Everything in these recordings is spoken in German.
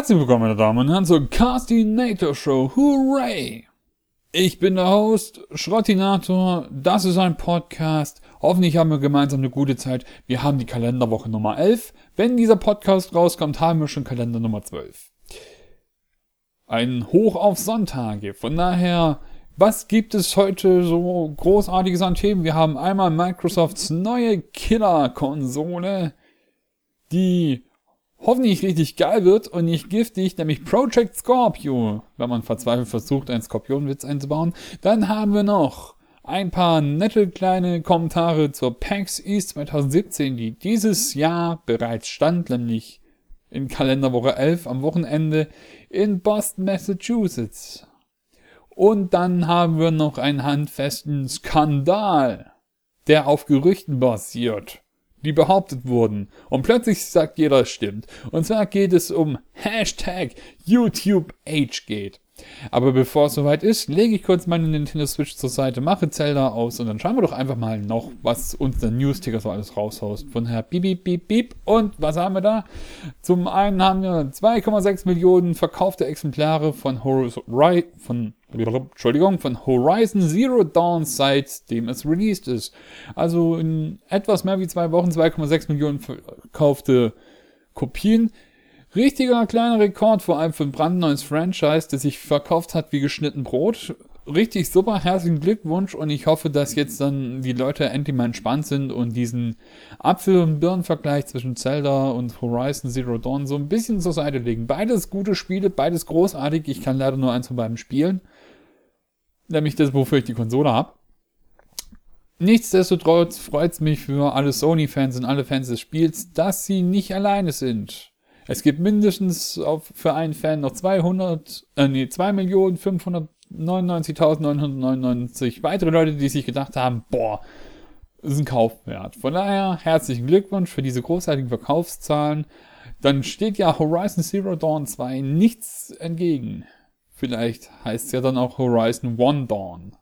Herzlich willkommen, meine Damen und Herren, zur Castinator Show. Hooray! Ich bin der Host, Schrottinator. Das ist ein Podcast. Hoffentlich haben wir gemeinsam eine gute Zeit. Wir haben die Kalenderwoche Nummer 11. Wenn dieser Podcast rauskommt, haben wir schon Kalender Nummer 12. Ein Hoch auf Sonntage. Von daher, was gibt es heute so großartiges an Themen? Wir haben einmal Microsofts neue Killer-Konsole, die hoffentlich richtig geil wird und nicht giftig, nämlich Project Scorpio, wenn man verzweifelt versucht, einen Skorpionwitz einzubauen. Dann haben wir noch ein paar nette kleine Kommentare zur PAX East 2017, die dieses Jahr bereits stand, nämlich in Kalenderwoche 11 am Wochenende in Boston, Massachusetts. Und dann haben wir noch einen handfesten Skandal, der auf Gerüchten basiert die behauptet wurden. Und plötzlich sagt jeder, stimmt. Und zwar geht es um Hashtag YouTubeAgeGate. Aber bevor es soweit ist, lege ich kurz meine Nintendo Switch zur Seite, mache Zelda aus und dann schauen wir doch einfach mal noch, was uns der News-Ticker so alles raushaust. Von Herr Beep, Beep, Beep, Beep. Und was haben wir da? Zum einen haben wir 2,6 Millionen verkaufte Exemplare von Horizon, Entschuldigung, von Horizon Zero Dawn seitdem es released ist. Also in etwas mehr wie zwei Wochen 2,6 Millionen verkaufte Kopien. Richtiger kleiner Rekord, vor allem für ein brandneues Franchise, das sich verkauft hat wie geschnitten Brot. Richtig super, herzlichen Glückwunsch und ich hoffe, dass jetzt dann die Leute endlich mal entspannt sind und diesen Apfel- und Birnenvergleich zwischen Zelda und Horizon Zero Dawn so ein bisschen zur Seite legen. Beides gute Spiele, beides großartig. Ich kann leider nur eins von beiden spielen. Nämlich das, wofür ich die Konsole habe. Nichtsdestotrotz freut es mich für alle Sony-Fans und alle Fans des Spiels, dass sie nicht alleine sind. Es gibt mindestens auf, für einen Fan noch 200, äh, nee, 2.599.999 weitere Leute, die sich gedacht haben, boah, ist ein Kaufwert. Von daher herzlichen Glückwunsch für diese großartigen Verkaufszahlen. Dann steht ja Horizon Zero Dawn 2 nichts entgegen. Vielleicht heißt es ja dann auch Horizon One Dawn.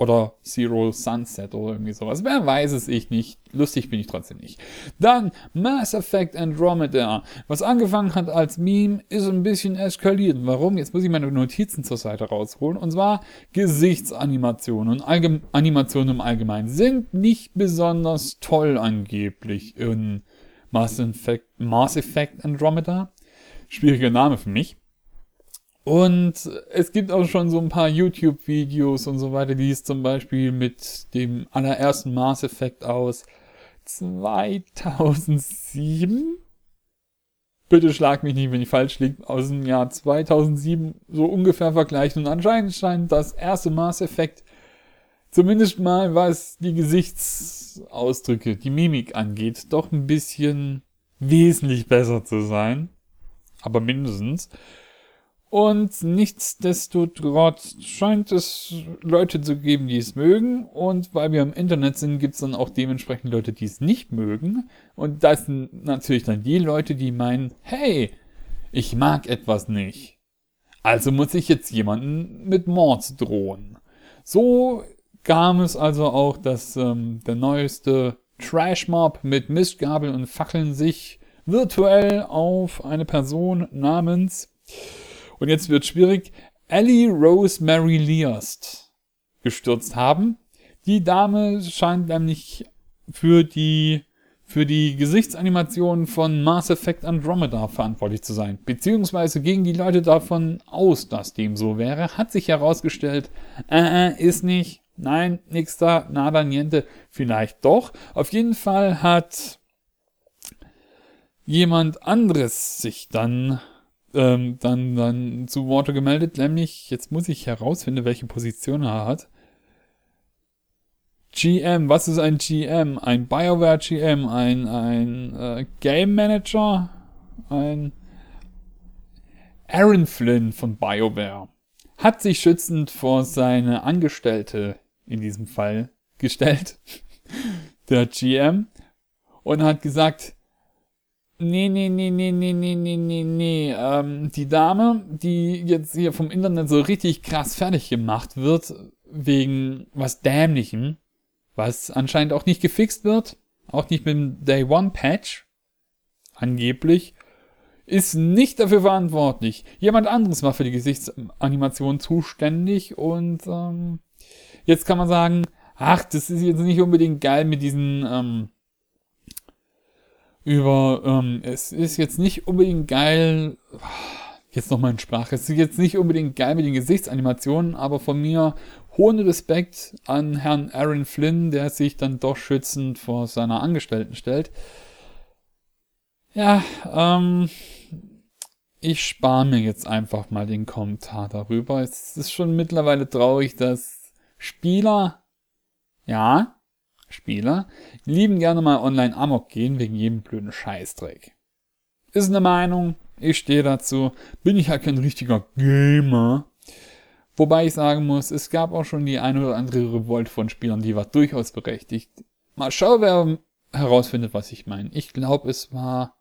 Oder Zero Sunset oder irgendwie sowas. Wer weiß es ich nicht. Lustig bin ich trotzdem nicht. Dann Mass Effect Andromeda. Was angefangen hat als Meme, ist ein bisschen eskaliert. Warum? Jetzt muss ich meine Notizen zur Seite rausholen. Und zwar Gesichtsanimationen und Allgeme Animationen im Allgemeinen sind nicht besonders toll angeblich in Mass Effect, Mass Effect Andromeda. Schwieriger Name für mich. Und es gibt auch schon so ein paar YouTube-Videos und so weiter, die es zum Beispiel mit dem allerersten Mass Effect aus 2007 bitte schlag mich nicht, wenn ich falsch liege, aus dem Jahr 2007 so ungefähr vergleichen. Und anscheinend scheint das erste Mass Effect zumindest mal, was die Gesichtsausdrücke, die Mimik angeht, doch ein bisschen wesentlich besser zu sein. Aber mindestens. Und nichtsdestotrotz scheint es Leute zu geben, die es mögen. Und weil wir im Internet sind, gibt es dann auch dementsprechend Leute, die es nicht mögen. Und das sind natürlich dann die Leute, die meinen, hey, ich mag etwas nicht. Also muss ich jetzt jemanden mit Mord drohen. So kam es also auch, dass ähm, der neueste Trashmob mit Mistgabeln und Fackeln sich virtuell auf eine Person namens und jetzt wird schwierig, Ellie Rosemary Leost gestürzt haben. Die Dame scheint nämlich für die für die Gesichtsanimation von Mass Effect Andromeda verantwortlich zu sein, beziehungsweise gegen die Leute davon aus, dass dem so wäre, hat sich herausgestellt, äh, äh, ist nicht, nein, nix da, nada, niente, vielleicht doch. Auf jeden Fall hat jemand anderes sich dann ähm, dann, dann zu Worte gemeldet, nämlich, jetzt muss ich herausfinden, welche Position er hat. GM, was ist ein GM? Ein BioWare GM, ein, ein äh, Game Manager, ein Aaron Flynn von BioWare hat sich schützend vor seine Angestellte in diesem Fall gestellt, der GM, und hat gesagt, Nee, nee, nee, nee, nee, nee, nee, nee, nee. Ähm, die Dame, die jetzt hier vom Internet so richtig krass fertig gemacht wird, wegen was Dämlichem, was anscheinend auch nicht gefixt wird, auch nicht mit dem Day One Patch, angeblich, ist nicht dafür verantwortlich. Jemand anderes war für die Gesichtsanimation zuständig und ähm, jetzt kann man sagen, ach, das ist jetzt nicht unbedingt geil mit diesen ähm, über, ähm, es ist jetzt nicht unbedingt geil, jetzt nochmal in Sprache, es ist jetzt nicht unbedingt geil mit den Gesichtsanimationen, aber von mir hohen Respekt an Herrn Aaron Flynn, der sich dann doch schützend vor seiner Angestellten stellt. Ja, ähm, ich spare mir jetzt einfach mal den Kommentar darüber. Es ist schon mittlerweile traurig, dass Spieler, ja, Spieler, lieben gerne mal online amok gehen wegen jedem blöden Scheißdreck. Ist eine Meinung, ich stehe dazu, bin ich halt kein richtiger Gamer. Wobei ich sagen muss, es gab auch schon die eine oder andere Revolt von Spielern, die war durchaus berechtigt. Mal schauen, wer herausfindet, was ich meine. Ich glaube, es war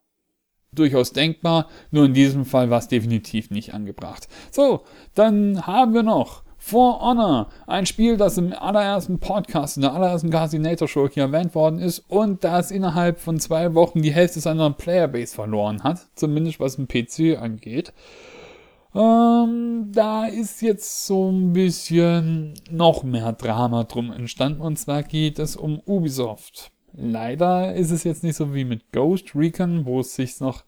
durchaus denkbar, nur in diesem Fall war es definitiv nicht angebracht. So, dann haben wir noch For Honor, ein Spiel, das im allerersten Podcast, in der allerersten Casinator Show hier erwähnt worden ist und das innerhalb von zwei Wochen die Hälfte seiner Playerbase verloren hat, zumindest was den PC angeht. Ähm, da ist jetzt so ein bisschen noch mehr Drama drum entstanden und zwar geht es um Ubisoft. Leider ist es jetzt nicht so wie mit Ghost Recon, wo es sich noch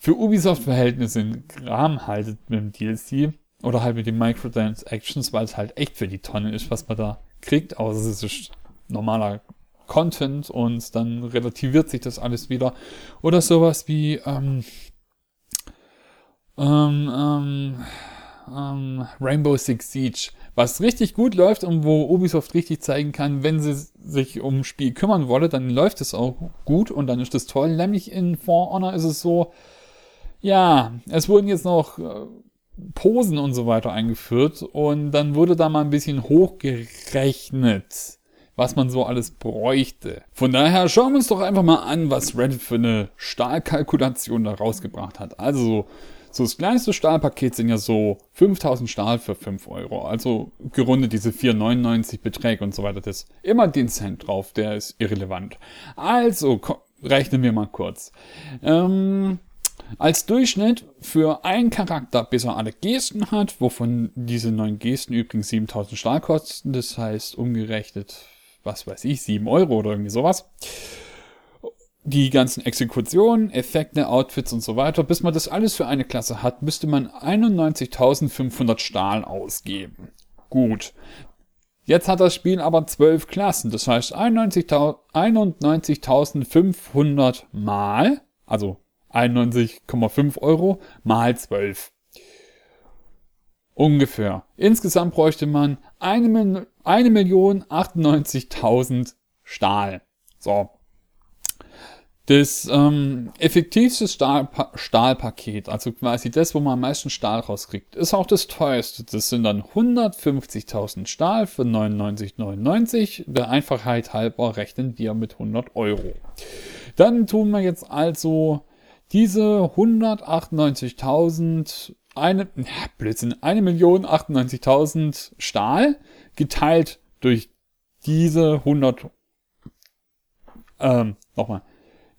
für Ubisoft-Verhältnisse in Kram haltet mit dem DLC oder halt mit den Microtransactions, weil es halt echt für die Tonne ist, was man da kriegt, außer es ist normaler Content und dann relativiert sich das alles wieder. Oder sowas wie ähm, ähm, ähm, ähm, Rainbow Six Siege was richtig gut läuft und wo Ubisoft richtig zeigen kann, wenn sie sich um Spiel kümmern wolle, dann läuft es auch gut und dann ist das toll. Nämlich in For Honor ist es so, ja, es wurden jetzt noch äh, Posen und so weiter eingeführt und dann wurde da mal ein bisschen hochgerechnet, was man so alles bräuchte. Von daher schauen wir uns doch einfach mal an, was Reddit für eine Stahlkalkulation da rausgebracht hat. Also so, das kleinste Stahlpaket sind ja so 5000 Stahl für 5 Euro. Also gerundet diese 4,99 Beträge und so weiter. Das ist immer den Cent drauf, der ist irrelevant. Also, rechnen wir mal kurz. Ähm, als Durchschnitt für einen Charakter, bis er alle Gesten hat, wovon diese neun Gesten übrigens 7000 Stahl kosten, das heißt umgerechnet, was weiß ich, 7 Euro oder irgendwie sowas die ganzen Exekutionen, Effekte, Outfits und so weiter, bis man das alles für eine Klasse hat, müsste man 91.500 Stahl ausgeben. Gut. Jetzt hat das Spiel aber 12 Klassen, das heißt 91.500 mal, also 91,5 Euro mal 12. Ungefähr. Insgesamt bräuchte man 1.098.000 Stahl. So, das ähm, effektivste Stahlpa Stahlpaket, also quasi das, wo man am meisten Stahl rauskriegt, ist auch das teuerste. Das sind dann 150.000 Stahl für 99,99. Der Einfachheit halber rechnen wir mit 100 Euro. Dann tun wir jetzt also diese 198.000, eine, ja, Blödsinn, 1.098.000 Stahl geteilt durch diese 100, ähm, nochmal,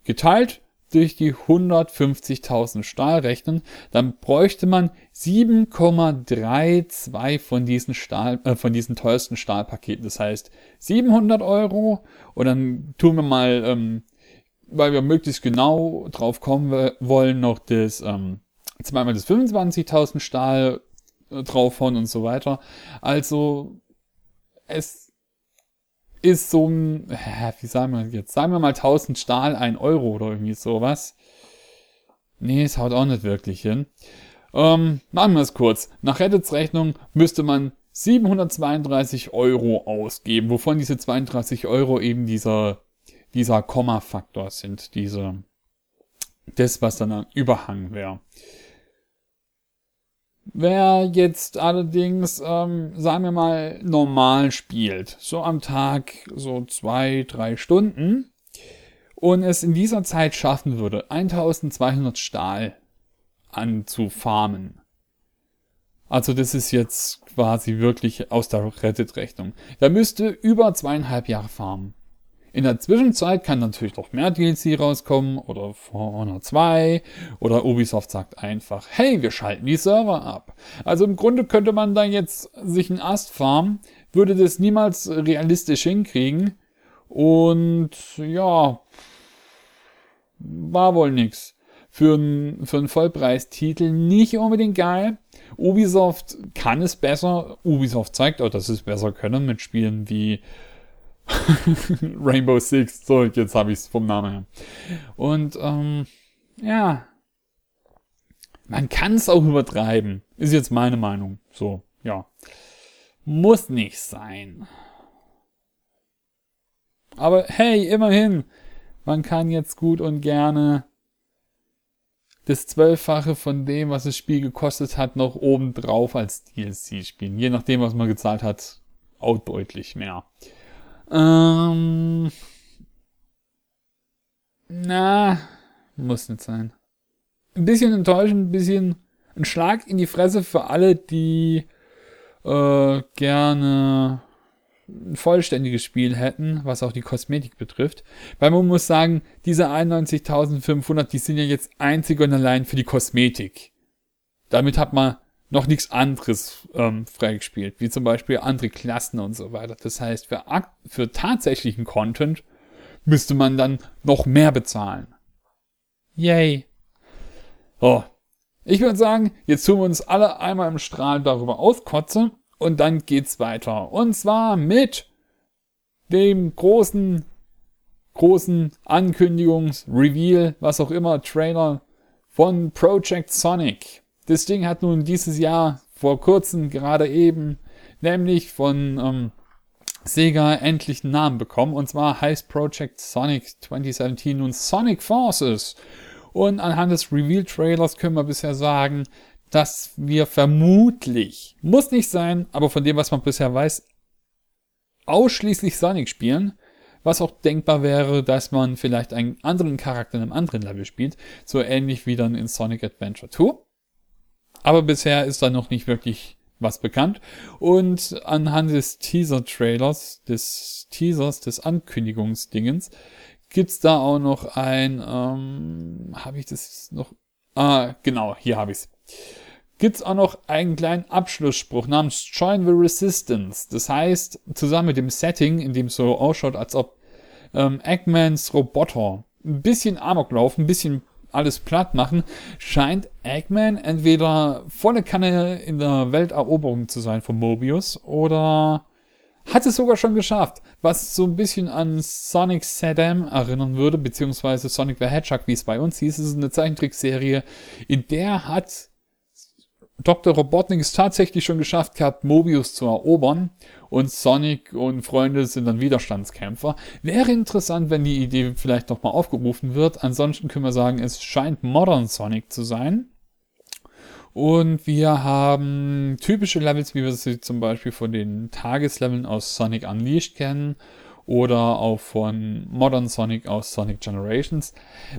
geteilt durch die 150.000 Stahl rechnen, dann bräuchte man 7,32 von diesen Stahl, äh, von diesen teuersten Stahlpaketen. Das heißt 700 Euro und dann tun wir mal, ähm, weil wir möglichst genau drauf kommen wollen, noch das ähm, zweimal das 25.000 Stahl äh, draufhauen und so weiter. Also es ist so ein, wie sagen wir jetzt, sagen wir mal 1000 Stahl, 1 Euro oder irgendwie sowas. Nee, es haut auch nicht wirklich hin. Ähm, machen wir es kurz. Nach Reddits Rechnung müsste man 732 Euro ausgeben, wovon diese 32 Euro eben dieser, dieser Komma-Faktor sind, diese, das, was dann ein Überhang wäre. Wer jetzt allerdings, ähm, sagen wir mal, normal spielt, so am Tag so zwei, drei Stunden und es in dieser Zeit schaffen würde, 1200 Stahl anzufarmen. Also das ist jetzt quasi wirklich aus der Reddit-Rechnung. Da müsste über zweieinhalb Jahre farmen. In der Zwischenzeit kann natürlich noch mehr DLC rauskommen oder For Honor 2 oder Ubisoft sagt einfach, hey, wir schalten die Server ab. Also im Grunde könnte man da jetzt sich einen Ast farmen, würde das niemals realistisch hinkriegen und ja, war wohl nix. Für einen für einen Vollpreistitel nicht unbedingt geil. Ubisoft kann es besser. Ubisoft zeigt auch, dass sie es besser können mit Spielen wie Rainbow Six. So, jetzt habe ich es vom Namen her. Und ähm, ja, man kann es auch übertreiben. Ist jetzt meine Meinung. So, ja. Muss nicht sein. Aber hey, immerhin, man kann jetzt gut und gerne das Zwölffache von dem, was das Spiel gekostet hat, noch obendrauf als DLC spielen. Je nachdem, was man gezahlt hat, auch deutlich mehr. Ähm, na, muss nicht sein. Ein bisschen enttäuschend, ein bisschen ein Schlag in die Fresse für alle, die äh, gerne ein vollständiges Spiel hätten, was auch die Kosmetik betrifft. Weil man muss sagen, diese 91.500, die sind ja jetzt einzig und allein für die Kosmetik. Damit hat man noch nichts anderes ähm, freigespielt, wie zum Beispiel andere Klassen und so weiter. Das heißt, für, für tatsächlichen Content müsste man dann noch mehr bezahlen. Yay. Oh. Ich würde sagen, jetzt tun wir uns alle einmal im Strahl darüber auskotzen und dann geht's weiter. Und zwar mit dem großen, großen Ankündigungs-, Reveal, was auch immer, Trailer von Project Sonic. Das Ding hat nun dieses Jahr vor kurzem gerade eben, nämlich von ähm, Sega endlich einen Namen bekommen. Und zwar heißt Project Sonic 2017 nun Sonic Forces. Und anhand des Reveal-Trailers können wir bisher sagen, dass wir vermutlich, muss nicht sein, aber von dem, was man bisher weiß, ausschließlich Sonic spielen. Was auch denkbar wäre, dass man vielleicht einen anderen Charakter in einem anderen Level spielt. So ähnlich wie dann in Sonic Adventure 2. Aber bisher ist da noch nicht wirklich was bekannt. Und anhand des Teaser-Trailers, des Teasers, des Ankündigungsdingens, gibt's da auch noch ein, ähm, habe ich das noch? Ah, genau, hier habe ich's gibt's auch noch einen kleinen Abschlussspruch namens Join the Resistance. Das heißt, zusammen mit dem Setting, in dem es so ausschaut, als ob ähm, Eggmans Roboter ein bisschen Amok laufen, ein bisschen alles platt machen, scheint Eggman entweder volle Kanne in der Welteroberung zu sein von Mobius oder hat es sogar schon geschafft, was so ein bisschen an Sonic Saddam erinnern würde, beziehungsweise Sonic the Hedgehog, wie es bei uns hieß. Es ist eine Zeichentrickserie, in der hat Dr. Robotnik es tatsächlich schon geschafft gehabt, Mobius zu erobern und Sonic und Freunde sind dann Widerstandskämpfer. Wäre interessant, wenn die Idee vielleicht nochmal aufgerufen wird. Ansonsten können wir sagen, es scheint Modern Sonic zu sein. Und wir haben typische Levels, wie wir sie zum Beispiel von den Tagesleveln aus Sonic Unleashed kennen oder auch von Modern Sonic aus Sonic Generations.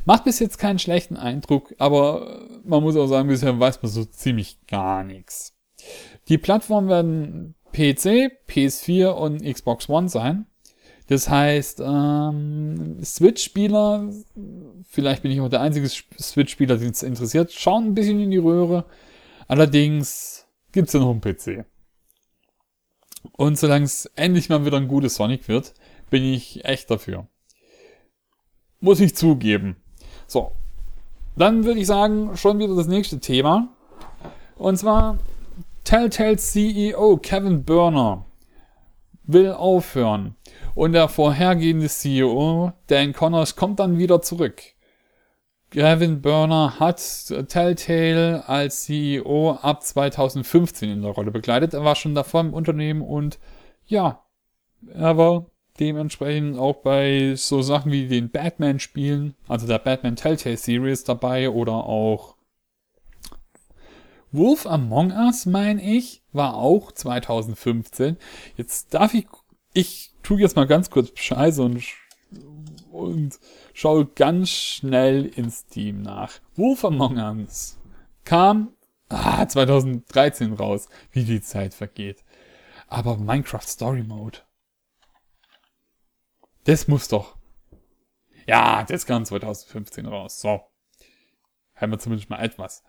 Macht bis jetzt keinen schlechten Eindruck, aber man muss auch sagen, bisher weiß man so ziemlich gar nichts. Die Plattformen werden PC, PS4 und Xbox One sein. Das heißt, ähm, Switch-Spieler, vielleicht bin ich auch der einzige Switch-Spieler, den es interessiert, schauen ein bisschen in die Röhre. Allerdings gibt's ja noch einen PC. Und solange es endlich mal wieder ein gutes Sonic wird, bin ich echt dafür. Muss ich zugeben. So. Dann würde ich sagen, schon wieder das nächste Thema. Und zwar Telltale CEO Kevin Burner will aufhören. Und der vorhergehende CEO, Dan Connors, kommt dann wieder zurück. Kevin Burner hat Telltale als CEO ab 2015 in der Rolle begleitet. Er war schon davor im Unternehmen und ja, er war dementsprechend auch bei so Sachen wie den Batman-Spielen, also der Batman Telltale Series dabei oder auch Wolf Among Us, meine ich, war auch 2015. Jetzt darf ich, ich tue jetzt mal ganz kurz Scheiße und, und schaue ganz schnell in Steam nach. Wolf Among Us kam ah, 2013 raus, wie die Zeit vergeht. Aber Minecraft Story Mode Das muss doch. Ja, das kam 2015 raus. So. Haben wir zumindest mal etwas.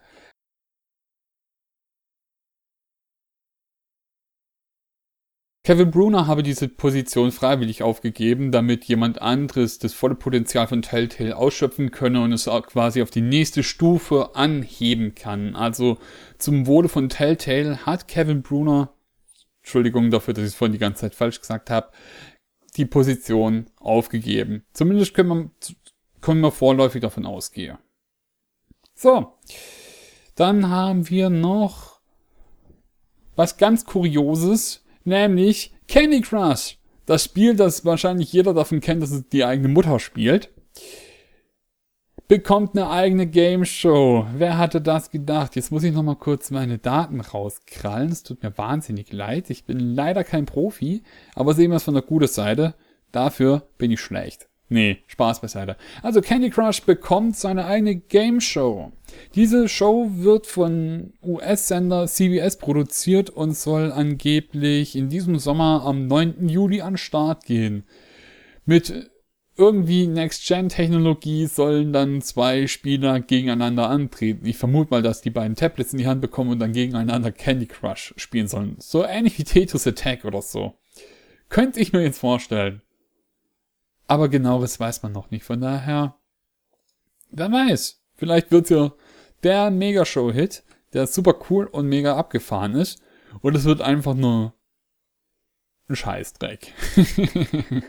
Kevin Bruner habe diese Position freiwillig aufgegeben, damit jemand anderes das volle Potenzial von Telltale ausschöpfen könne und es auch quasi auf die nächste Stufe anheben kann. Also zum Wohle von Telltale hat Kevin Bruner, Entschuldigung dafür, dass ich es vorhin die ganze Zeit falsch gesagt habe, die Position aufgegeben. Zumindest können wir, können wir vorläufig davon ausgehen. So, dann haben wir noch was ganz Kurioses nämlich Candy Crush. Das Spiel, das wahrscheinlich jeder davon kennt, dass es die eigene Mutter spielt, bekommt eine eigene Game Show. Wer hatte das gedacht? Jetzt muss ich noch mal kurz meine Daten rauskrallen. Es tut mir wahnsinnig leid. Ich bin leider kein Profi, aber sehen wir es von der guten Seite. Dafür bin ich schlecht. Nee, Spaß beiseite. Also Candy Crush bekommt seine eigene Game Show. Diese Show wird von US-Sender CBS produziert und soll angeblich in diesem Sommer am 9. Juli an Start gehen. Mit irgendwie Next-Gen-Technologie sollen dann zwei Spieler gegeneinander antreten. Ich vermute mal, dass die beiden Tablets in die Hand bekommen und dann gegeneinander Candy Crush spielen sollen. So ähnlich wie Tetris Attack oder so. Könnte ich mir jetzt vorstellen. Aber genaueres weiß man noch nicht. Von daher, wer weiß. Vielleicht wird ja der Megashow-Hit, der super cool und mega abgefahren ist. Und es wird einfach nur ein Scheißdreck.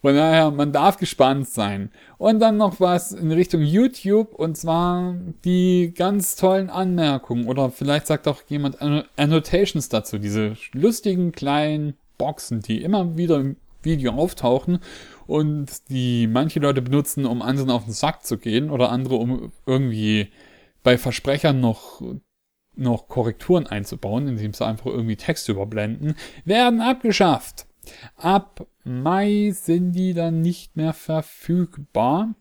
Von daher, man darf gespannt sein. Und dann noch was in Richtung YouTube und zwar die ganz tollen Anmerkungen oder vielleicht sagt auch jemand Annotations dazu, diese lustigen kleinen Boxen, die immer wieder Video auftauchen und die manche Leute benutzen, um anderen auf den Sack zu gehen oder andere, um irgendwie bei Versprechern noch noch Korrekturen einzubauen, indem sie einfach irgendwie Text überblenden, werden abgeschafft. Ab Mai sind die dann nicht mehr verfügbar.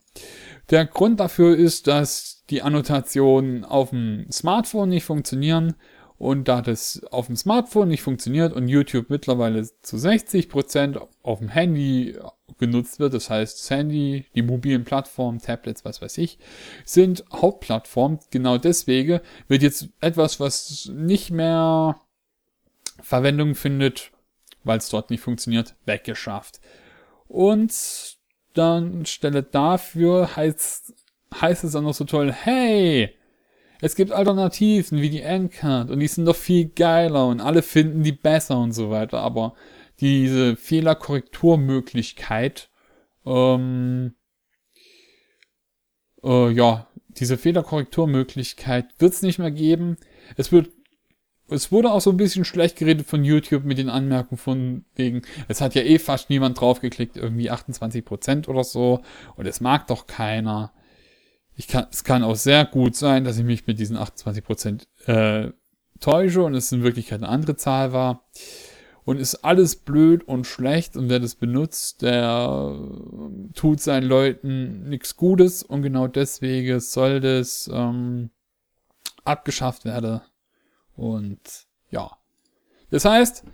Der Grund dafür ist, dass die Annotationen auf dem Smartphone nicht funktionieren und da das auf dem Smartphone nicht funktioniert und YouTube mittlerweile zu 60% auf dem Handy genutzt wird, das heißt das Handy, die mobilen Plattformen, Tablets, was weiß ich, sind Hauptplattformen. Genau deswegen wird jetzt etwas, was nicht mehr Verwendung findet, weil es dort nicht funktioniert, weggeschafft. Und dann stelle dafür heißt, heißt es dann noch so toll, hey, es gibt Alternativen wie die Endcard und die sind doch viel geiler und alle finden die besser und so weiter, aber diese Fehlerkorrekturmöglichkeit, ähm, äh, ja, diese Fehlerkorrekturmöglichkeit wird es nicht mehr geben. Es wird es wurde auch so ein bisschen schlecht geredet von YouTube mit den Anmerkungen von wegen, es hat ja eh fast niemand draufgeklickt, irgendwie 28% oder so, und es mag doch keiner. Ich kann, es kann auch sehr gut sein, dass ich mich mit diesen 28% äh, täusche und es in Wirklichkeit eine andere Zahl war. Und ist alles blöd und schlecht und wer das benutzt, der tut seinen Leuten nichts Gutes und genau deswegen soll das ähm, abgeschafft werden. Und ja. Das heißt,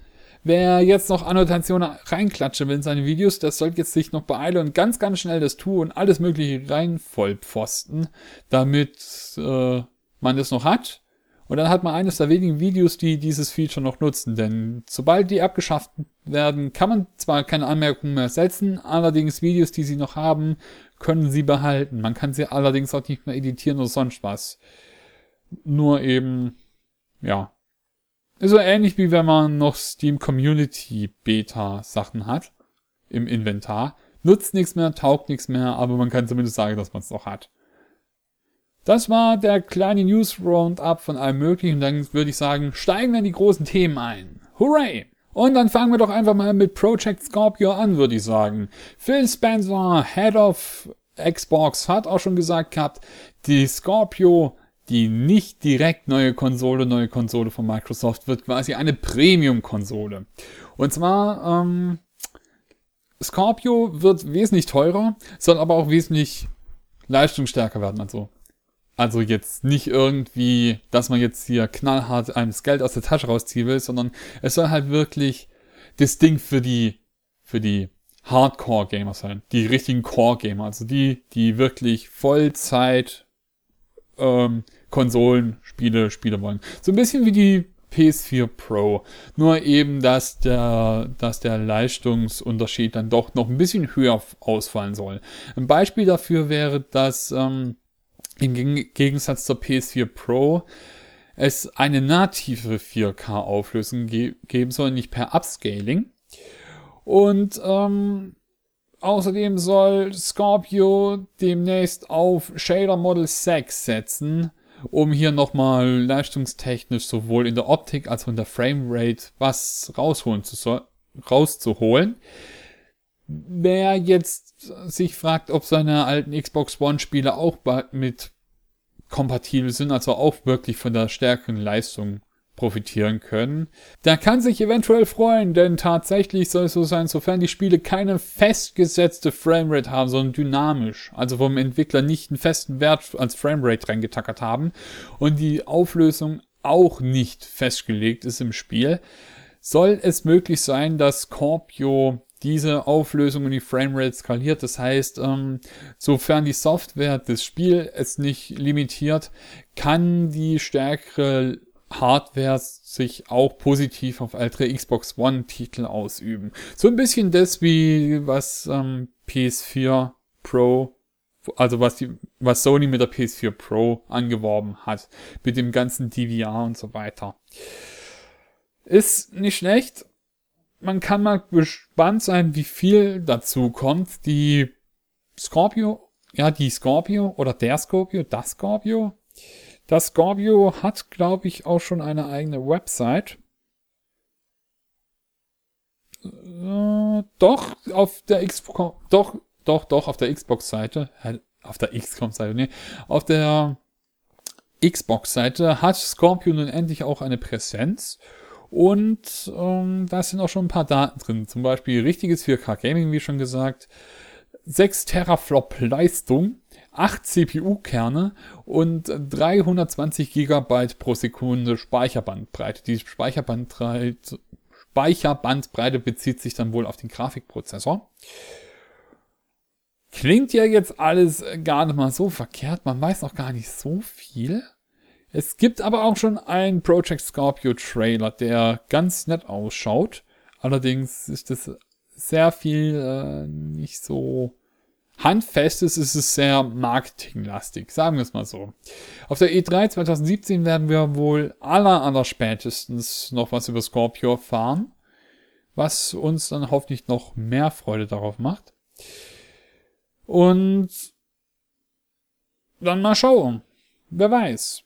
Wer jetzt noch Annotationen reinklatschen will in seine Videos, das sollte jetzt sich noch beeilen und ganz, ganz schnell das tun und alles mögliche rein vollpfosten, damit äh, man das noch hat. Und dann hat man eines der wenigen Videos, die dieses Feature noch nutzen. Denn sobald die abgeschafft werden, kann man zwar keine Anmerkungen mehr setzen, allerdings Videos, die sie noch haben, können sie behalten. Man kann sie allerdings auch nicht mehr editieren oder sonst was. Nur eben, ja, so ähnlich wie wenn man noch Steam Community Beta Sachen hat im Inventar. Nutzt nichts mehr, taugt nichts mehr, aber man kann zumindest sagen, dass man es noch hat. Das war der kleine News Roundup von allem möglichen. Dann würde ich sagen, steigen wir in die großen Themen ein. Hooray! Und dann fangen wir doch einfach mal mit Project Scorpio an, würde ich sagen. Phil Spencer, Head of Xbox, hat auch schon gesagt gehabt, die Scorpio die nicht direkt neue Konsole, neue Konsole von Microsoft wird quasi eine Premium-Konsole. Und zwar, ähm, Scorpio wird wesentlich teurer, soll aber auch wesentlich leistungsstärker werden. Also, also jetzt nicht irgendwie, dass man jetzt hier knallhart einem das Geld aus der Tasche rausziehen will, sondern es soll halt wirklich das Ding für die, für die Hardcore-Gamer sein. Die richtigen Core-Gamer. Also die, die wirklich Vollzeit ähm, Konsolenspiele spielen wollen. So ein bisschen wie die PS4 Pro. Nur eben, dass der, dass der Leistungsunterschied dann doch noch ein bisschen höher ausfallen soll. Ein Beispiel dafür wäre, dass ähm, im Gegensatz zur PS4 Pro es eine native 4K-Auflösung ge geben soll, nicht per Upscaling. Und ähm, außerdem soll Scorpio demnächst auf Shader Model 6 setzen, um hier nochmal leistungstechnisch sowohl in der Optik als auch in der Framerate was rausholen zu so rauszuholen. Wer jetzt sich fragt, ob seine alten Xbox One Spiele auch mit kompatibel sind, also auch wirklich von der stärkeren Leistung profitieren können. Der kann sich eventuell freuen, denn tatsächlich soll es so sein, sofern die Spiele keine festgesetzte Framerate haben, sondern dynamisch, also vom Entwickler nicht einen festen Wert als Framerate reingetackert haben und die Auflösung auch nicht festgelegt ist im Spiel, soll es möglich sein, dass Scorpio diese Auflösung und die Framerate skaliert. Das heißt, ähm, sofern die Software des Spiels es nicht limitiert, kann die stärkere Hardware sich auch positiv auf ältere Xbox One-Titel ausüben. So ein bisschen das wie was ähm, PS4 Pro, also was die, was Sony mit der PS4 Pro angeworben hat, mit dem ganzen DVR und so weiter. Ist nicht schlecht. Man kann mal gespannt sein, wie viel dazu kommt. Die Scorpio, ja, die Scorpio oder der Scorpio, das Scorpio, das Scorpio hat, glaube ich, auch schon eine eigene Website. Äh, doch, auf der Xbox, doch, doch, doch, auf der Xbox-Seite, auf der XCOM-Seite, nee, auf der Xbox-Seite hat Scorpio nun endlich auch eine Präsenz. Und ähm, da sind auch schon ein paar Daten drin. Zum Beispiel richtiges 4K Gaming, wie schon gesagt. 6 Teraflop Leistung 8 CPU-Kerne und 320 GB pro Sekunde Speicherbandbreite. Die Speicherbandbreite, Speicherbandbreite bezieht sich dann wohl auf den Grafikprozessor. Klingt ja jetzt alles gar nicht mal so verkehrt, man weiß noch gar nicht so viel. Es gibt aber auch schon einen Project Scorpio Trailer, der ganz nett ausschaut. Allerdings ist es sehr viel äh, nicht so handfest ist, ist es sehr marketinglastig, sagen wir es mal so. Auf der E3 2017 werden wir wohl aller aller spätestens noch was über Scorpio erfahren, was uns dann hoffentlich noch mehr Freude darauf macht. Und dann mal schauen. Wer weiß.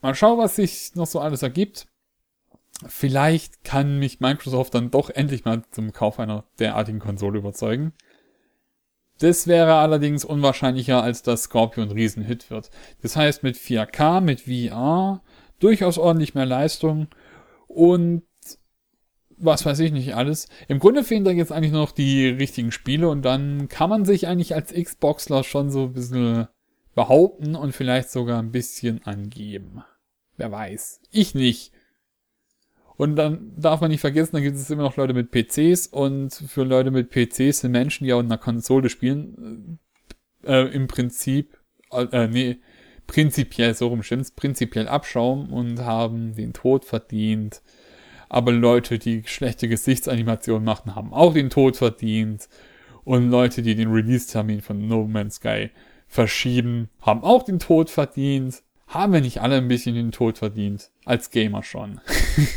Mal schauen, was sich noch so alles ergibt. Vielleicht kann mich Microsoft dann doch endlich mal zum Kauf einer derartigen Konsole überzeugen. Das wäre allerdings unwahrscheinlicher, als dass Scorpion ein Riesenhit wird. Das heißt, mit 4K, mit VR, durchaus ordentlich mehr Leistung und was weiß ich nicht alles. Im Grunde fehlen da jetzt eigentlich nur noch die richtigen Spiele und dann kann man sich eigentlich als Xboxler schon so ein bisschen behaupten und vielleicht sogar ein bisschen angeben. Wer weiß. Ich nicht. Und dann darf man nicht vergessen, da gibt es immer noch Leute mit PCs und für Leute mit PCs sind Menschen, die in einer Konsole spielen, äh, im Prinzip, äh, nee, prinzipiell, so rum stimmt's, prinzipiell Abschaum und haben den Tod verdient. Aber Leute, die schlechte Gesichtsanimationen machen, haben auch den Tod verdient. Und Leute, die den Release-Termin von No Man's Sky verschieben, haben auch den Tod verdient. Haben wir nicht alle ein bisschen den Tod verdient? Als Gamer schon.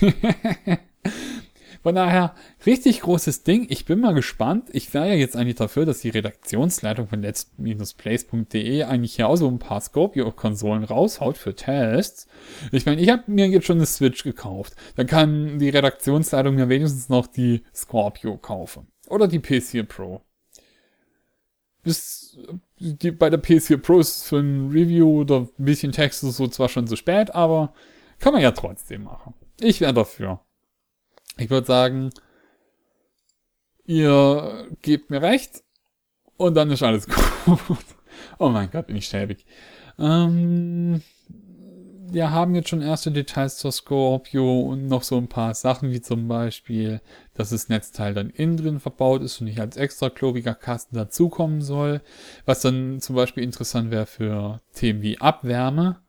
Von daher, richtig großes Ding. Ich bin mal gespannt. Ich wäre ja jetzt eigentlich dafür, dass die Redaktionsleitung von let's-plays.de eigentlich hier auch so ein paar Scorpio-Konsolen raushaut für Tests. Ich meine, ich habe mir jetzt schon eine Switch gekauft. Dann kann die Redaktionsleitung mir wenigstens noch die Scorpio kaufen. Oder die PS4 Pro. Bis die, bei der PS4 Pro ist für ein Review oder ein bisschen Text so zwar schon zu spät, aber kann man ja trotzdem machen. Ich wäre dafür. Ich würde sagen, ihr gebt mir recht und dann ist alles gut. oh mein Gott, bin ich schäbig. Ähm, wir haben jetzt schon erste Details zur Scorpio und noch so ein paar Sachen, wie zum Beispiel, dass das Netzteil dann innen drin verbaut ist und nicht als extra klobiger Kasten dazukommen soll. Was dann zum Beispiel interessant wäre für Themen wie Abwärme,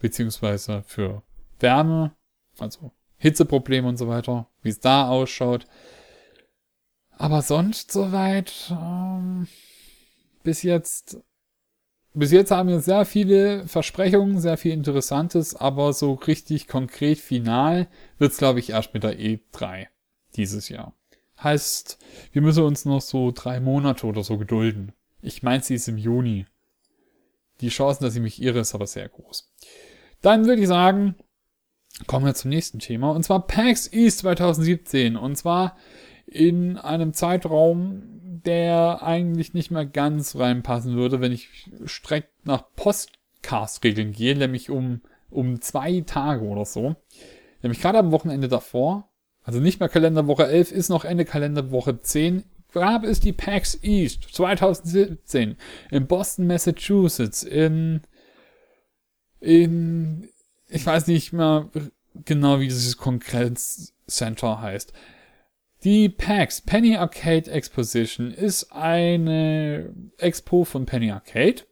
beziehungsweise für Wärme, also Hitzeprobleme und so weiter, wie es da ausschaut. Aber sonst soweit, ähm, bis jetzt bis jetzt haben wir sehr viele Versprechungen, sehr viel Interessantes, aber so richtig konkret final wird's glaube ich, erst mit der E3 dieses Jahr. Heißt, wir müssen uns noch so drei Monate oder so gedulden. Ich meine, sie ist im Juni. Die Chancen, dass ich mich irre, ist aber sehr groß. Dann würde ich sagen, kommen wir zum nächsten Thema. Und zwar PAX East 2017. Und zwar in einem Zeitraum, der eigentlich nicht mehr ganz reinpassen würde, wenn ich strikt nach Postcast-Regeln gehe, nämlich um, um zwei Tage oder so. Nämlich gerade am Wochenende davor, also nicht mehr Kalenderwoche 11, ist noch Ende Kalenderwoche 10, gab es die PAX East 2017 in Boston, Massachusetts, in, in, ich weiß nicht mehr genau, wie dieses Kongress-Center heißt. Die PAX, Penny Arcade Exposition, ist eine Expo von Penny Arcade.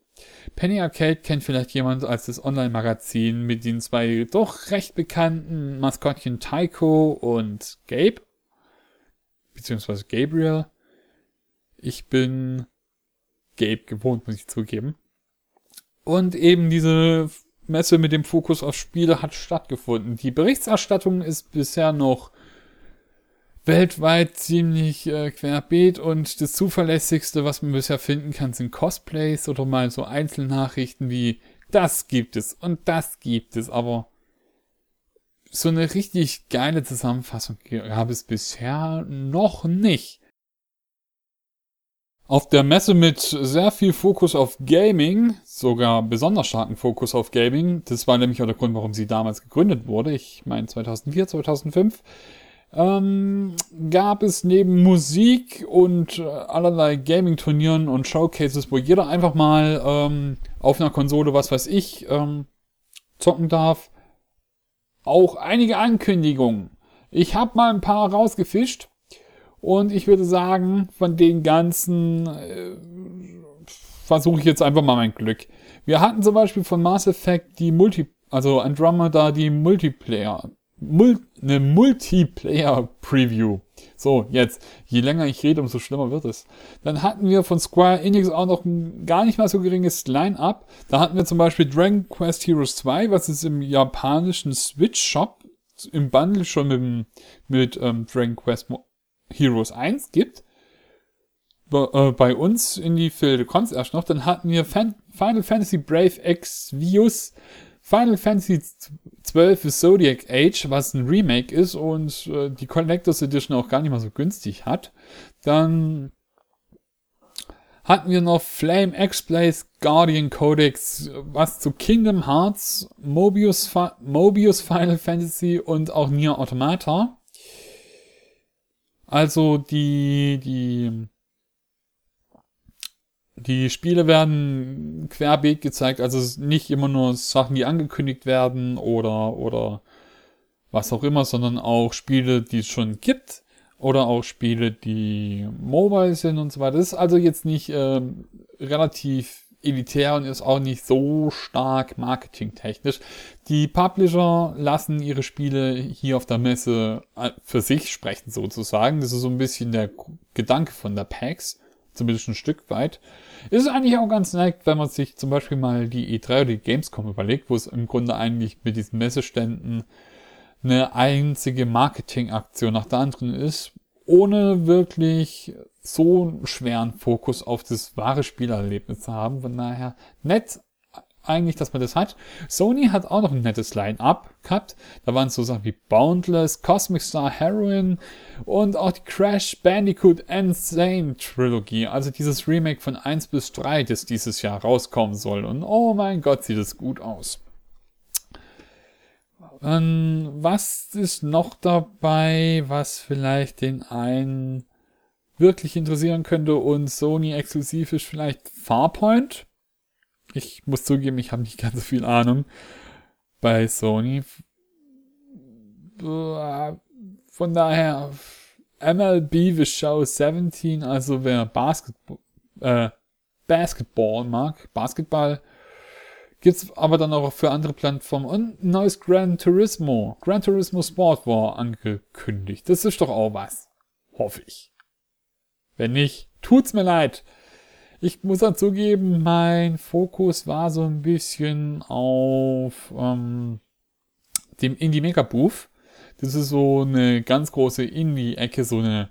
Penny Arcade kennt vielleicht jemand als das Online-Magazin mit den zwei doch recht bekannten Maskottchen Taiko und Gabe. Beziehungsweise Gabriel. Ich bin Gabe gewohnt, muss ich zugeben. Und eben diese Messe mit dem Fokus auf Spiele hat stattgefunden. Die Berichterstattung ist bisher noch weltweit ziemlich äh, querbeet und das zuverlässigste, was man bisher finden kann, sind Cosplays oder mal so Einzelnachrichten wie das gibt es und das gibt es, aber so eine richtig geile Zusammenfassung gab es bisher noch nicht. Auf der Messe mit sehr viel Fokus auf Gaming, sogar besonders starken Fokus auf Gaming, das war nämlich auch der Grund, warum sie damals gegründet wurde, ich meine 2004, 2005, ähm, gab es neben Musik und äh, allerlei Gaming-Turnieren und Showcases, wo jeder einfach mal ähm, auf einer Konsole, was weiß ich, ähm, zocken darf, auch einige Ankündigungen. Ich habe mal ein paar rausgefischt und ich würde sagen, von den ganzen äh, versuche ich jetzt einfach mal mein Glück. Wir hatten zum Beispiel von Mass Effect die Multi, also Andromeda die Multiplayer Eine Multiplayer-Preview. So, jetzt, je länger ich rede, umso schlimmer wird es. Dann hatten wir von Square Enix auch noch ein gar nicht mal so geringes Line-Up. Da hatten wir zum Beispiel Dragon Quest Heroes 2, was es im japanischen Switch-Shop im Bundle schon mit, mit ähm, Dragon Quest Heroes 1 gibt. Bei, äh, bei uns in die Filde kommt erst noch. Dann hatten wir Fan Final Fantasy Brave X Vius Final Fantasy XII Zodiac Age, was ein Remake ist und äh, die Collectors Edition auch gar nicht mal so günstig hat. Dann hatten wir noch Flame X-Blaze Guardian Codex, was zu Kingdom Hearts, Mobius, Mobius Final Fantasy und auch Nier Automata. Also die, die die Spiele werden querbeet gezeigt, also nicht immer nur Sachen, die angekündigt werden oder, oder was auch immer, sondern auch Spiele, die es schon gibt oder auch Spiele, die mobile sind und so weiter. Das ist also jetzt nicht äh, relativ elitär und ist auch nicht so stark marketingtechnisch. Die Publisher lassen ihre Spiele hier auf der Messe äh, für sich sprechen sozusagen. Das ist so ein bisschen der Gedanke von der PAX zumindest ein Stück weit. Ist eigentlich auch ganz nett, wenn man sich zum Beispiel mal die E3 oder die Gamescom überlegt, wo es im Grunde eigentlich mit diesen Messeständen eine einzige Marketingaktion nach der anderen ist, ohne wirklich so einen schweren Fokus auf das wahre Spielerlebnis zu haben. Von daher nett eigentlich, dass man das hat. Sony hat auch noch ein nettes Line-Up gehabt. Da waren so Sachen wie Boundless, Cosmic Star Heroine und auch die Crash Bandicoot Insane Trilogie. Also dieses Remake von 1 bis 3, das dieses Jahr rauskommen soll. Und oh mein Gott, sieht es gut aus. Ähm, was ist noch dabei, was vielleicht den einen wirklich interessieren könnte und Sony exklusiv ist vielleicht Farpoint? Ich muss zugeben, ich habe nicht ganz so viel Ahnung. bei Sony. Von daher MLB The Show 17, also wer Basketball, äh, Basketball mag, Basketball, gibt's aber dann auch für andere Plattformen und ein neues Gran Turismo, Gran Turismo Sport war angekündigt. Das ist doch auch was. Hoffe ich. Wenn nicht, tut's mir leid. Ich muss dazugeben, mein Fokus war so ein bisschen auf ähm, dem Indie Mega Booth. Das ist so eine ganz große Indie-Ecke, so eine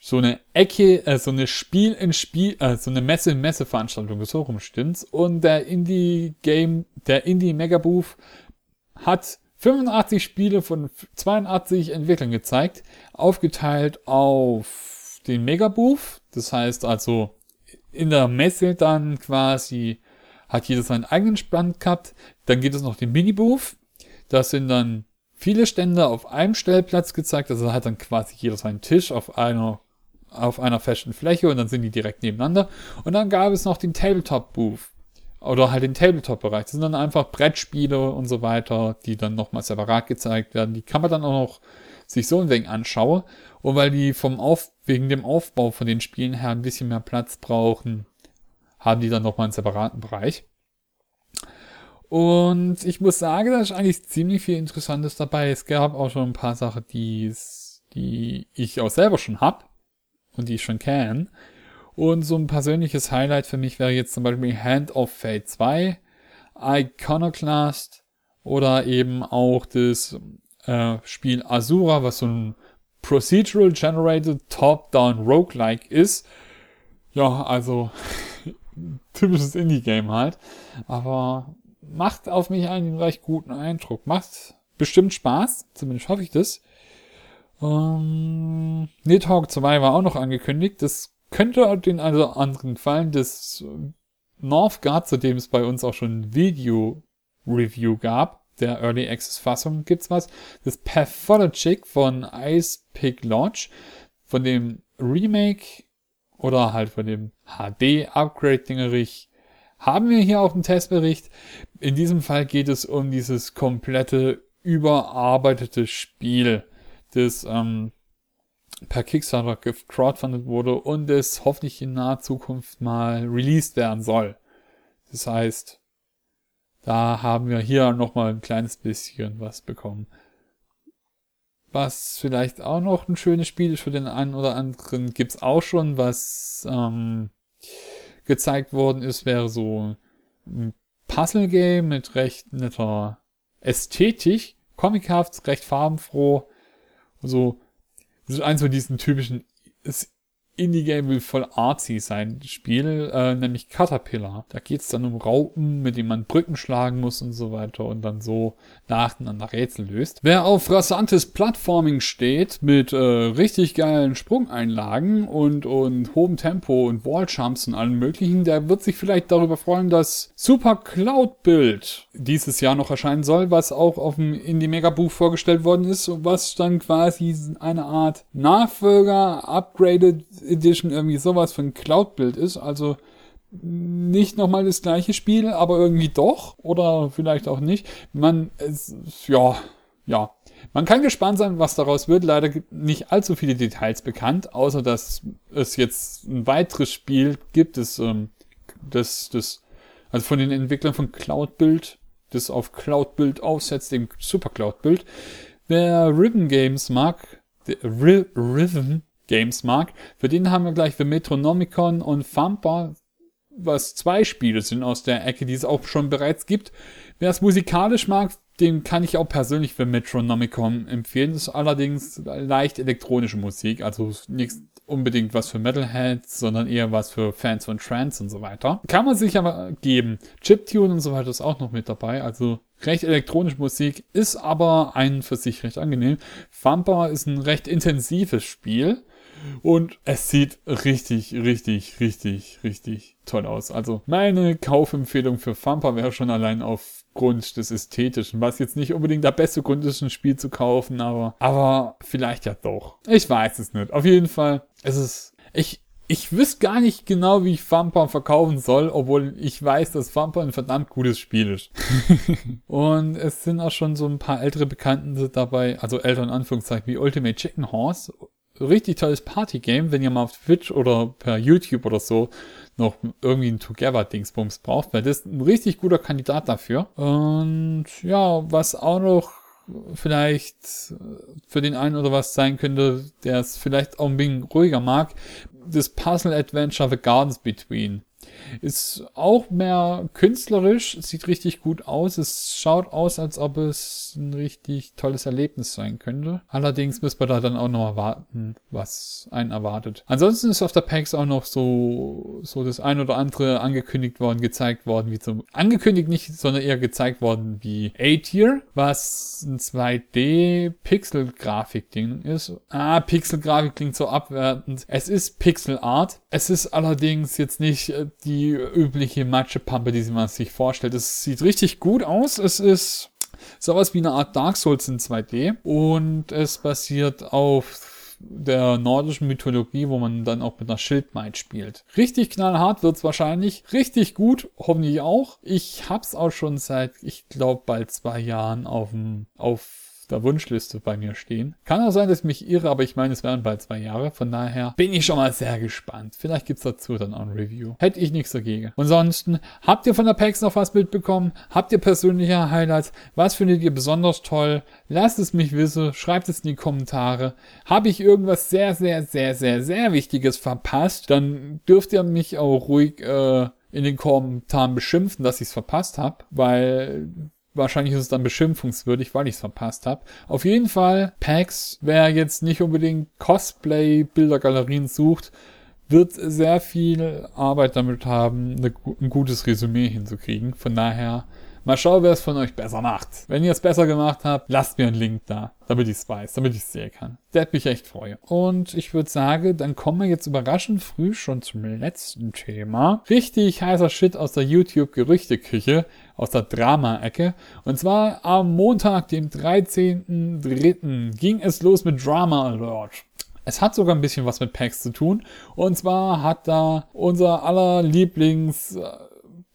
so eine Ecke, äh, so eine Spiel in Spiel, äh, so eine Messe in Messe Veranstaltung, so rum stimmt's. Und der Indie Game, der Indie Mega Booth hat 85 Spiele von 82 Entwicklern gezeigt, aufgeteilt auf den Mega Booth. Das heißt also in der Messe dann quasi hat jeder seinen eigenen Stand gehabt. Dann geht es noch den Mini Booth. Das sind dann viele Stände auf einem Stellplatz gezeigt. Also hat dann quasi jeder seinen Tisch auf einer auf einer festen Fläche und dann sind die direkt nebeneinander. Und dann gab es noch den Tabletop-Booth. Oder halt den Tabletop-Bereich. Das sind dann einfach Brettspiele und so weiter, die dann nochmal separat gezeigt werden. Die kann man dann auch noch sich so ein wenig anschauen. Und weil die vom Auf, wegen dem Aufbau von den Spielen her ein bisschen mehr Platz brauchen, haben die dann nochmal einen separaten Bereich. Und ich muss sagen, da ist eigentlich ziemlich viel Interessantes dabei. Es gab auch schon ein paar Sachen, die, die ich auch selber schon hab und die ich schon kenne. Und so ein persönliches Highlight für mich wäre jetzt zum Beispiel Hand of Fate 2, Iconoclast oder eben auch das äh, Spiel Asura, was so ein Procedural Generated Top-Down Roguelike ist. Ja, also typisches Indie-Game halt. Aber macht auf mich einen recht guten Eindruck. Macht bestimmt Spaß, zumindest hoffe ich das. Ähm, Nidhogg 2 war auch noch angekündigt. Das könnte den also anderen gefallen. Das Northgard, zu dem es bei uns auch schon ein Video-Review gab, der Early Access Fassung gibt's was. Das Pathologic von Ice Pick Lodge, von dem Remake oder halt von dem HD Upgrade Dingerich haben wir hier auch einen Testbericht. In diesem Fall geht es um dieses komplette überarbeitete Spiel das ähm, per Kickstarter gecrowdfundet wurde und es hoffentlich in naher Zukunft mal released werden soll. Das heißt, da haben wir hier nochmal ein kleines bisschen was bekommen. Was vielleicht auch noch ein schönes Spiel ist für den einen oder anderen, gibt's auch schon, was ähm, gezeigt worden ist, wäre so ein Puzzle-Game mit recht netter Ästhetik, comichaft, recht farbenfroh, so, ist eins von diesen typischen Indie-Game will voll artsy sein. Spiel, äh, nämlich Caterpillar. Da geht's dann um Raupen, mit denen man Brücken schlagen muss und so weiter und dann so nacheinander Rätsel löst. Wer auf rasantes Plattforming steht, mit äh, richtig geilen Sprungeinlagen und, und hohem Tempo und Walljumps und allem möglichen, der wird sich vielleicht darüber freuen, dass Super Cloud Build dieses Jahr noch erscheinen soll, was auch auf dem Indie Mega Buch vorgestellt worden ist und was dann quasi eine Art Nachfolger, upgraded Edition irgendwie sowas von Cloud-Bild ist. Also nicht nochmal das gleiche Spiel, aber irgendwie doch. Oder vielleicht auch nicht. Man, es, ja, ja. Man kann gespannt sein, was daraus wird. Leider nicht allzu viele Details bekannt, außer dass es jetzt ein weiteres Spiel gibt, das, ähm, das, das, also von den Entwicklern von Cloud-Build, das auf Cloud-Build aufsetzt, dem Super Cloud-Build. Wer Ribbon Games mag, Rhythm Games mag. Für den haben wir gleich The Metronomicon und Thumper, was zwei Spiele sind aus der Ecke, die es auch schon bereits gibt. Wer es musikalisch mag, dem kann ich auch persönlich für Metronomicon empfehlen. Das ist allerdings leicht elektronische Musik, also nichts unbedingt was für Metalheads, sondern eher was für Fans von Trance und so weiter. Kann man sich aber geben. Chiptune und so weiter ist auch noch mit dabei, also recht elektronische Musik, ist aber ein für sich recht angenehm. Thumper ist ein recht intensives Spiel und es sieht richtig, richtig, richtig, richtig toll aus. Also meine Kaufempfehlung für Thumper wäre schon allein aufgrund des Ästhetischen, was jetzt nicht unbedingt der beste Grund ist, ein Spiel zu kaufen, aber, aber vielleicht ja doch. Ich weiß es nicht. Auf jeden Fall, es ist, ich, Ich wüsste gar nicht genau, wie ich Thumper verkaufen soll, obwohl ich weiß, dass Thumper ein verdammt gutes Spiel ist. und es sind auch schon so ein paar ältere Bekannten dabei, also älter in Anführungszeichen, wie Ultimate Chicken Horse. Richtig tolles Partygame, wenn ihr mal auf Twitch oder per YouTube oder so noch irgendwie ein Together-Dingsbums braucht, weil das ist ein richtig guter Kandidat dafür. Und ja, was auch noch vielleicht für den einen oder was sein könnte, der es vielleicht auch ein bisschen ruhiger mag, das Puzzle Adventure The Gardens Between. Ist auch mehr künstlerisch, sieht richtig gut aus. Es schaut aus, als ob es ein richtig tolles Erlebnis sein könnte. Allerdings müssen wir da dann auch noch erwarten, was einen erwartet. Ansonsten ist auf der PAX auch noch so, so das ein oder andere angekündigt worden, gezeigt worden, wie zum, angekündigt nicht, sondern eher gezeigt worden wie A-Tier, was ein 2D-Pixel-Grafik-Ding ist. Ah, Pixel-Grafik klingt so abwertend. Es ist Pixel-Art. Es ist allerdings jetzt nicht äh, die übliche Matschepampe, die man sich vorstellt. Es sieht richtig gut aus. Es ist sowas wie eine Art Dark Souls in 2D und es basiert auf der nordischen Mythologie, wo man dann auch mit einer Schildmaid spielt. Richtig knallhart wird's wahrscheinlich, richtig gut, hoffentlich auch. Ich hab's auch schon seit, ich glaube, bald zwei Jahren auf dem, auf der Wunschliste bei mir stehen. Kann auch sein, dass ich mich irre, aber ich meine, es wären bald zwei Jahre. Von daher bin ich schon mal sehr gespannt. Vielleicht gibt's dazu dann auch ein Review. Hätte ich nichts dagegen. Ansonsten, habt ihr von der PAX noch was mitbekommen? Habt ihr persönliche Highlights? Was findet ihr besonders toll? Lasst es mich wissen. Schreibt es in die Kommentare. Habe ich irgendwas sehr, sehr, sehr, sehr, sehr Wichtiges verpasst? Dann dürft ihr mich auch ruhig äh, in den Kommentaren beschimpfen, dass ich es verpasst habe, weil Wahrscheinlich ist es dann beschimpfungswürdig, weil ich es verpasst habe. Auf jeden Fall, PAX, wer jetzt nicht unbedingt Cosplay-Bildergalerien sucht, wird sehr viel Arbeit damit haben, eine, ein gutes Resümee hinzukriegen. Von daher Mal schauen, wer es von euch besser macht. Wenn ihr es besser gemacht habt, lasst mir einen Link da, damit ich es weiß, damit ich es sehen kann. Der hat mich echt freuen. Und ich würde sagen, dann kommen wir jetzt überraschend früh schon zum letzten Thema. Richtig heißer Shit aus der YouTube-Gerüchteküche, aus der Drama-Ecke. Und zwar am Montag, dem 13.03. ging es los mit Drama Alert. Es hat sogar ein bisschen was mit Packs zu tun. Und zwar hat da unser aller Lieblings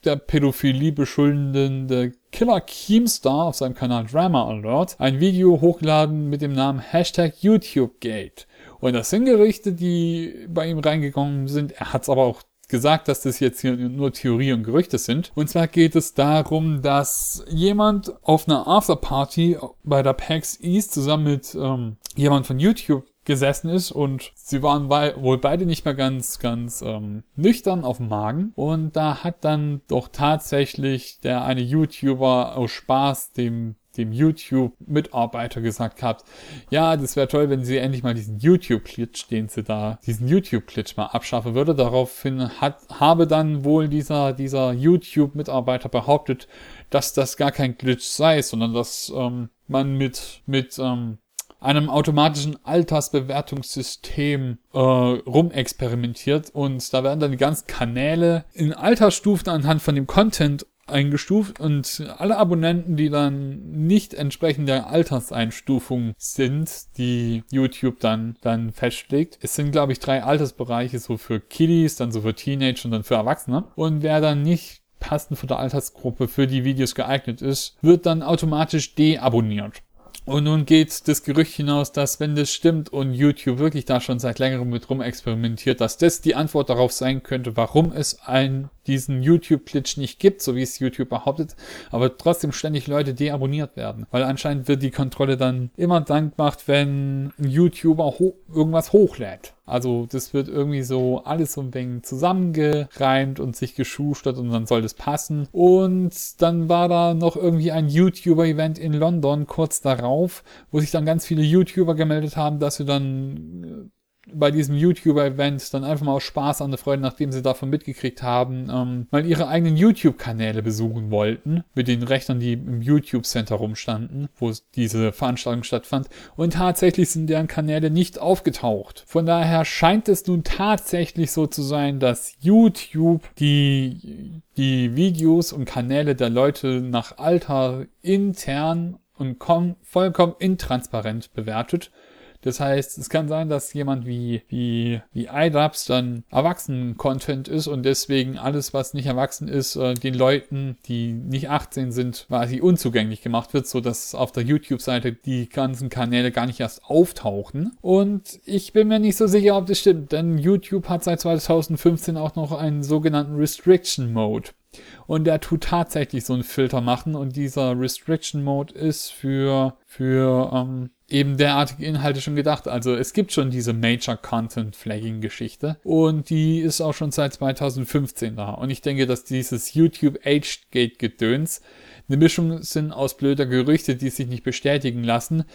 der Pädophilie beschuldende Killer Keemstar auf seinem Kanal Drama Alert ein Video hochgeladen mit dem Namen Hashtag YouTubeGate. Und das sind Gerichte, die bei ihm reingekommen sind. Er hat es aber auch gesagt, dass das jetzt hier nur Theorie und Gerüchte sind. Und zwar geht es darum, dass jemand auf einer Afterparty bei der PAX East zusammen mit ähm, jemand von YouTube gesessen ist und sie waren wohl beide nicht mehr ganz, ganz ähm, nüchtern auf dem Magen. Und da hat dann doch tatsächlich der eine YouTuber aus Spaß dem dem YouTube-Mitarbeiter gesagt gehabt, ja, das wäre toll, wenn sie endlich mal diesen YouTube-Glitch, den sie da, diesen YouTube-Glitch mal abschaffen würde. Daraufhin hat, habe dann wohl dieser, dieser YouTube-Mitarbeiter behauptet, dass das gar kein Glitch sei, sondern dass ähm, man mit, mit ähm, einem automatischen Altersbewertungssystem äh, rumexperimentiert und da werden dann die ganzen Kanäle in Altersstufen anhand von dem Content eingestuft und alle Abonnenten, die dann nicht entsprechend der Alterseinstufung sind, die YouTube dann, dann festlegt. Es sind, glaube ich, drei Altersbereiche, so für Kiddies, dann so für Teenage und dann für Erwachsene. Und wer dann nicht passend von der Altersgruppe für die Videos geeignet ist, wird dann automatisch deabonniert. Und nun geht das Gerücht hinaus, dass wenn das stimmt und YouTube wirklich da schon seit längerem mit rum experimentiert, dass das die Antwort darauf sein könnte, warum es ein diesen YouTube-Glitch nicht gibt, so wie es YouTube behauptet, aber trotzdem ständig Leute deabonniert werden. Weil anscheinend wird die Kontrolle dann immer dann gemacht, wenn ein YouTuber ho irgendwas hochlädt. Also das wird irgendwie so alles so ein wenig zusammengereimt und sich geschustert und dann soll das passen. Und dann war da noch irgendwie ein YouTuber-Event in London kurz darauf, wo sich dann ganz viele YouTuber gemeldet haben, dass sie dann bei diesem YouTuber-Event dann einfach mal aus Spaß an der Freude, nachdem sie davon mitgekriegt haben, ähm, mal ihre eigenen YouTube-Kanäle besuchen wollten, mit den Rechnern, die im YouTube-Center rumstanden, wo diese Veranstaltung stattfand. Und tatsächlich sind deren Kanäle nicht aufgetaucht. Von daher scheint es nun tatsächlich so zu sein, dass YouTube die, die Videos und Kanäle der Leute nach Alter intern und vollkommen intransparent bewertet Das heißt, es kann sein, dass jemand wie, wie, wie iDubbbz dann Erwachsenen-Content ist und deswegen alles, was nicht erwachsen ist, äh, den Leuten, die nicht 18 sind, quasi unzugänglich gemacht wird, so dass auf der YouTube-Seite die ganzen Kanäle gar nicht erst auftauchen. Und ich bin mir nicht so sicher, ob das stimmt, denn YouTube hat seit 2015 auch noch einen sogenannten Restriction Mode. Und der tut tatsächlich so einen Filter machen und dieser Restriction Mode ist für, für ähm, eben derartige Inhalte schon gedacht. Also es gibt schon diese Major Content Flagging Geschichte und die ist auch schon seit 2015 da. Und ich denke, dass dieses YouTube Aged Gate Gedöns eine Mischung sind aus blöder Gerüchte, die sich nicht bestätigen lassen.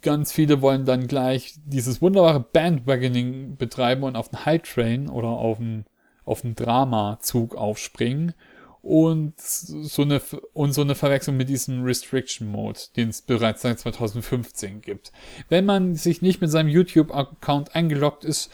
Ganz viele wollen dann gleich dieses wunderbare Bandwagoning betreiben und auf den High Train oder auf den auf einen Drama-Zug aufspringen und so eine und so eine Verwechslung mit diesem Restriction Mode, den es bereits seit 2015 gibt. Wenn man sich nicht mit seinem YouTube-Account eingeloggt ist,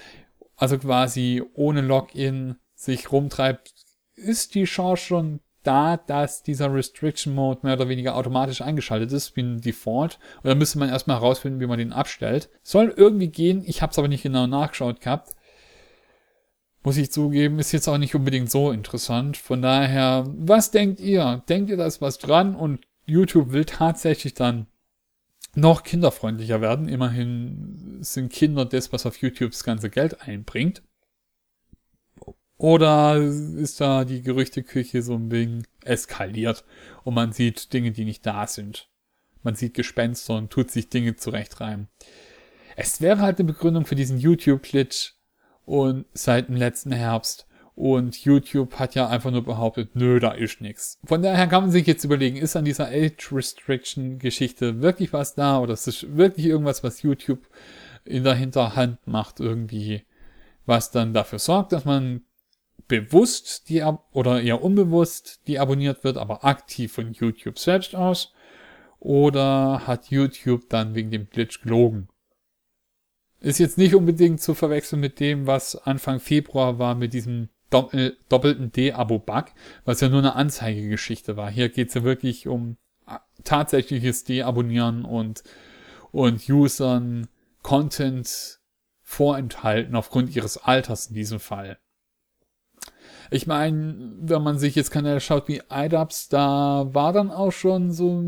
also quasi ohne Login sich rumtreibt, ist die Chance schon da, dass dieser Restriction Mode mehr oder weniger automatisch eingeschaltet ist, wie ein Default. Dann müsste man erstmal herausfinden, wie man den abstellt. Soll irgendwie gehen, ich habe es aber nicht genau nachgeschaut gehabt muss ich zugeben, ist jetzt auch nicht unbedingt so interessant. Von daher, was denkt ihr? Denkt ihr, da ist was dran und YouTube will tatsächlich dann noch kinderfreundlicher werden? Immerhin sind Kinder das, was auf YouTube das ganze Geld einbringt. Oder ist da die Gerüchteküche so ein wenig eskaliert und man sieht Dinge, die nicht da sind? Man sieht Gespenster und tut sich Dinge zurechtreimen. Es wäre halt eine Begründung für diesen YouTube-Glitch, und seit dem letzten Herbst. Und YouTube hat ja einfach nur behauptet, nö, da ist nichts. Von daher kann man sich jetzt überlegen, ist an dieser Age Restriction Geschichte wirklich was da oder ist es wirklich irgendwas, was YouTube in der Hinterhand macht irgendwie, was dann dafür sorgt, dass man bewusst die oder eher unbewusst die abonniert wird, aber aktiv von YouTube selbst aus? Oder hat YouTube dann wegen dem Glitch gelogen? Ist jetzt nicht unbedingt zu verwechseln mit dem, was Anfang Februar war mit diesem doppel doppelten D-Abo-Bug, was ja nur eine Anzeigegeschichte war. Hier geht's ja wirklich um tatsächliches Deabonnieren und, und Usern Content vorenthalten aufgrund ihres Alters in diesem Fall. Ich meine, wenn man sich jetzt Kanäle schaut wie iDubbbz, da war dann auch schon so,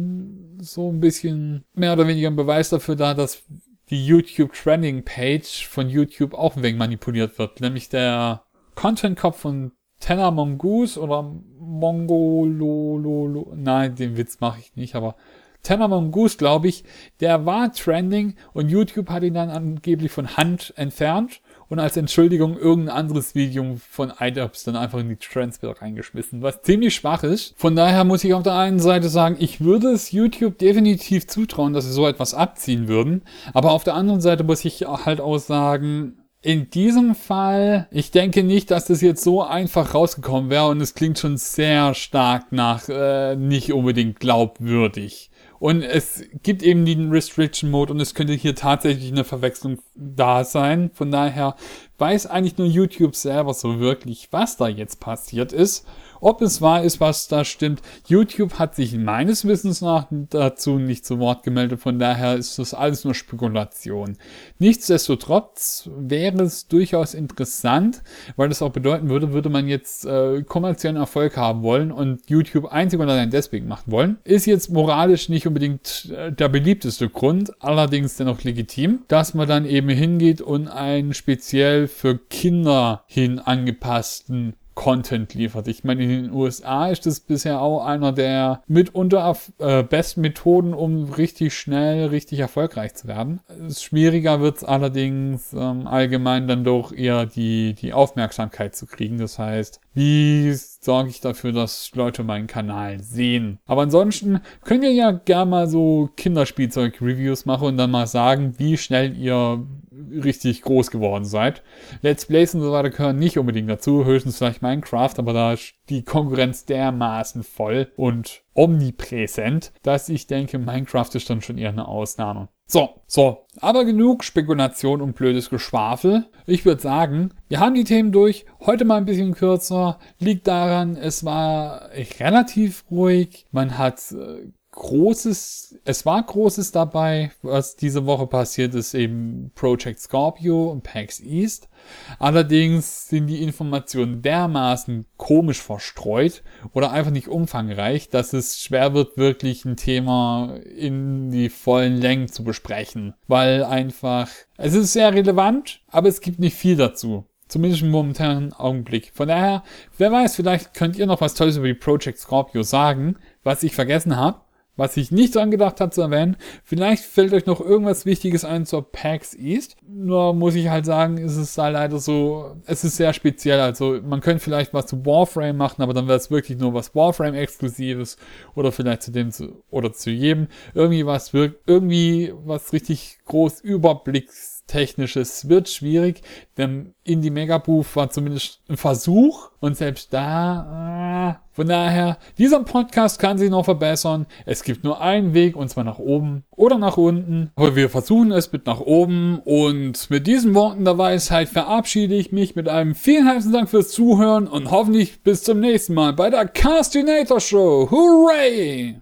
so ein bisschen mehr oder weniger ein Beweis dafür da, dass die YouTube Trending Page von YouTube auch ein wenig manipuliert wird. Nämlich der Content-Kopf von Tenor Mongoose oder Mongololo, nein, den Witz mache ich nicht, aber Tenor Mongoose, glaube ich, der war trending und YouTube hat ihn dann angeblich von Hand entfernt und als Entschuldigung irgendein anderes Video von iDubbbz dann einfach in die Trendsbild reingeschmissen, was ziemlich schwach ist. Von daher muss ich auf der einen Seite sagen, ich würde es YouTube definitiv zutrauen, dass sie so etwas abziehen würden, aber auf der anderen Seite muss ich halt auch sagen, in diesem Fall, ich denke nicht, dass das jetzt so einfach rausgekommen wäre und es klingt schon sehr stark nach äh, nicht unbedingt glaubwürdig. Und es gibt eben den Restriction Mode und es könnte hier tatsächlich eine Verwechslung da sein. Von daher weiß eigentlich nur YouTube selber so wirklich, was da jetzt passiert ist. Ob es wahr ist, was da stimmt. YouTube hat sich meines Wissens nach dazu nicht zu Wort gemeldet. Von daher ist das alles nur Spekulation. Nichtsdestotrotz wäre es durchaus interessant, weil das auch bedeuten würde, würde man jetzt äh, kommerziellen Erfolg haben wollen und YouTube einzig und allein deswegen machen wollen. Ist jetzt moralisch nicht unbedingt äh, der beliebteste Grund, allerdings dennoch legitim, dass man dann eben hingeht und einen speziell für Kinder hin angepassten Content liefert. Ich meine, in den USA ist das bisher auch einer der mitunter äh, besten Methoden, um richtig schnell, richtig erfolgreich zu werden. Schwieriger wird es allerdings ähm, allgemein dann doch eher die, die Aufmerksamkeit zu kriegen. Das heißt, wie sorge ich dafür, dass Leute meinen Kanal sehen? Aber ansonsten könnt ihr ja gerne mal so Kinderspielzeug-Reviews machen und dann mal sagen, wie schnell ihr richtig groß geworden seid. Let's Plays und so weiter gehören nicht unbedingt dazu, höchstens vielleicht Minecraft, aber da ist die Konkurrenz dermaßen voll und omnipräsent, dass ich denke, Minecraft ist dann schon eher eine Ausnahme. So, so. Aber genug Spekulation und blödes Geschwafel. Ich würde sagen, wir haben die Themen durch. Heute mal ein bisschen kürzer. Liegt daran, es war relativ ruhig. Man hat äh, Großes, es war Großes dabei, was diese Woche passiert ist, eben Project Scorpio und PAX East. Allerdings sind die Informationen dermaßen komisch verstreut oder einfach nicht umfangreich, dass es schwer wird, wirklich ein Thema in die vollen Längen zu besprechen. Weil einfach, es ist sehr relevant, aber es gibt nicht viel dazu. Zumindest im momentanen Augenblick. Von daher, wer weiß, vielleicht könnt ihr noch was Tolles über die Project Scorpio sagen, was ich vergessen habe was ich nicht dran gedacht habe zu erwähnen. Vielleicht fällt euch noch irgendwas Wichtiges ein zur PAX East. Nur muss ich halt sagen, ist es halt leider so, es ist sehr speziell. Also man könnte vielleicht was zu Warframe machen, aber dann wäre es wirklich nur was Warframe exklusives oder vielleicht zu dem zu, oder zu jedem. Irgendwie was irgendwie was richtig groß überblickstechnisches wird schwierig, denn Indie Mega Booth war zumindest ein Versuch und selbst da, äh, von daher, dieser Podcast kann sich noch verbessern. Es gibt nur einen Weg und zwar nach oben oder nach unten. Aber wir versuchen es mit nach oben und mit diesen Worten der Weisheit verabschiede ich mich mit einem vielen herzlichen Dank fürs Zuhören und hoffentlich bis zum nächsten Mal bei der Castinator Show. Hooray!